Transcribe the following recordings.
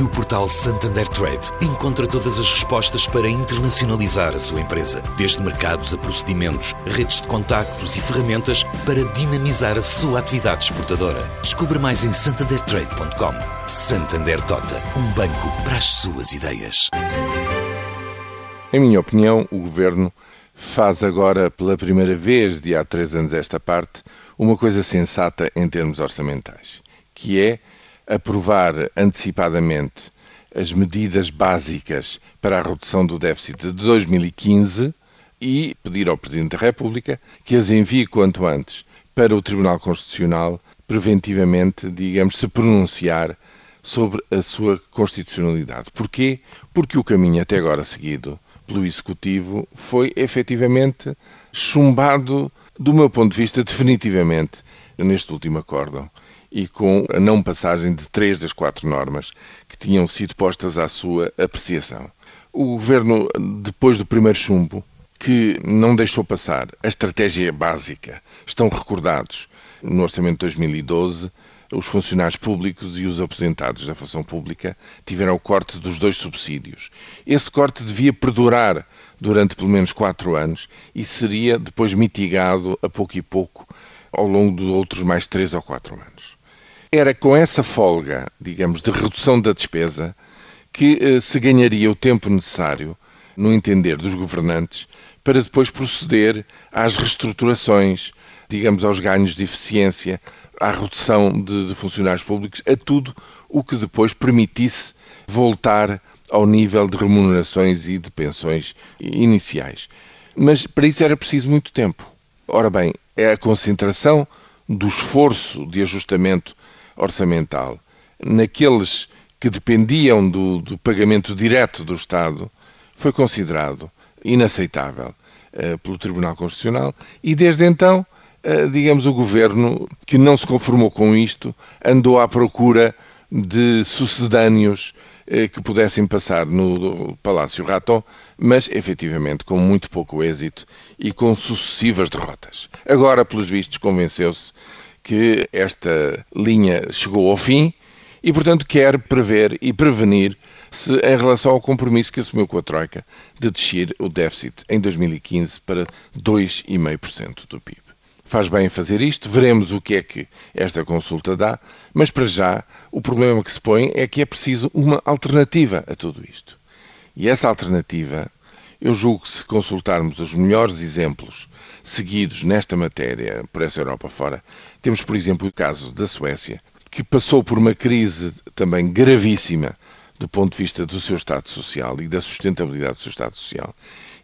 No portal Santander Trade, encontra todas as respostas para internacionalizar a sua empresa, desde mercados a procedimentos, redes de contactos e ferramentas para dinamizar a sua atividade exportadora. Descubra mais em santandertrade.com. Santander Tota, um banco para as suas ideias. Em minha opinião, o governo faz agora, pela primeira vez de há três anos esta parte, uma coisa sensata em termos orçamentais, que é aprovar antecipadamente as medidas básicas para a redução do déficit de 2015 e pedir ao Presidente da República que as envie quanto antes para o Tribunal Constitucional, preventivamente, digamos, se pronunciar sobre a sua constitucionalidade. Porquê? Porque o caminho até agora seguido pelo Executivo foi efetivamente chumbado, do meu ponto de vista, definitivamente neste último acórdão e com a não passagem de três das quatro normas que tinham sido postas à sua apreciação. O governo, depois do primeiro chumbo, que não deixou passar a estratégia básica, estão recordados no Orçamento de 2012 os funcionários públicos e os aposentados da função pública tiveram o corte dos dois subsídios. Esse corte devia perdurar durante pelo menos quatro anos e seria depois mitigado a pouco e pouco ao longo de outros mais três ou quatro anos. Era com essa folga, digamos, de redução da despesa que eh, se ganharia o tempo necessário, no entender dos governantes, para depois proceder às reestruturações, digamos, aos ganhos de eficiência, à redução de, de funcionários públicos, a tudo o que depois permitisse voltar ao nível de remunerações e de pensões iniciais. Mas para isso era preciso muito tempo. Ora bem, é a concentração do esforço de ajustamento orçamental naqueles que dependiam do, do pagamento direto do Estado foi considerado inaceitável uh, pelo Tribunal Constitucional e desde então, uh, digamos, o governo que não se conformou com isto andou à procura de sucedâneos uh, que pudessem passar no Palácio Raton, mas efetivamente com muito pouco êxito e com sucessivas derrotas. Agora, pelos vistos, convenceu-se que esta linha chegou ao fim e, portanto, quer prever e prevenir se em relação ao compromisso que assumiu com a Troika de descer o déficit em 2015 para 2,5% do PIB. Faz bem fazer isto, veremos o que é que esta consulta dá, mas para já o problema que se põe é que é preciso uma alternativa a tudo isto. E essa alternativa eu julgo que se consultarmos os melhores exemplos seguidos nesta matéria por essa Europa fora, temos, por exemplo, o caso da Suécia, que passou por uma crise também gravíssima do ponto de vista do seu Estado Social e da sustentabilidade do seu Estado Social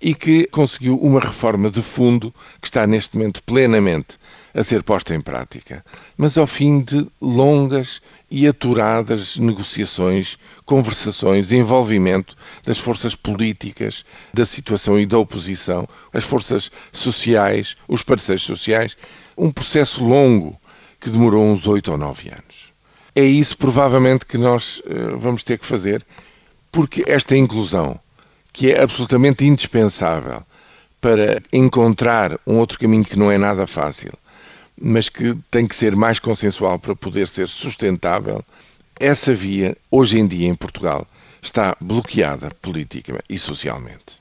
e que conseguiu uma reforma de fundo que está neste momento plenamente a ser posta em prática, mas ao fim de longas e aturadas negociações, conversações, envolvimento das forças políticas, da situação e da oposição, as forças sociais, os parceiros sociais, um processo longo que demorou uns oito ou nove anos. É isso provavelmente que nós uh, vamos ter que fazer, porque esta inclusão que é absolutamente indispensável para encontrar um outro caminho que não é nada fácil, mas que tem que ser mais consensual para poder ser sustentável. Essa via, hoje em dia em Portugal, está bloqueada politicamente e socialmente.